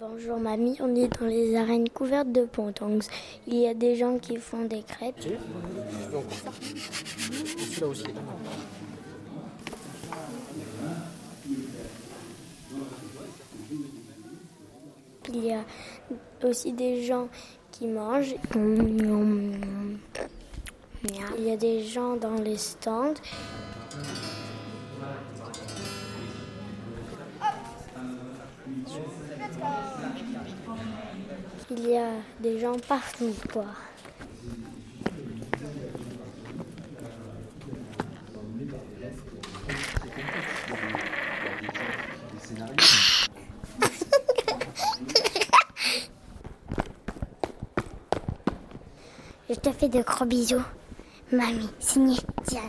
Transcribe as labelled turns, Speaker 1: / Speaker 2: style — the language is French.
Speaker 1: Bonjour mamie, on est dans les arènes couvertes de pontongs. Il y a des gens qui font des crêpes.
Speaker 2: Celui-là aussi.
Speaker 1: Il y a aussi des gens qui mangent. Il y a des gens dans les stands. Il y a des gens partout, quoi. Je te fais de gros bisous. Mamie, signé Diane.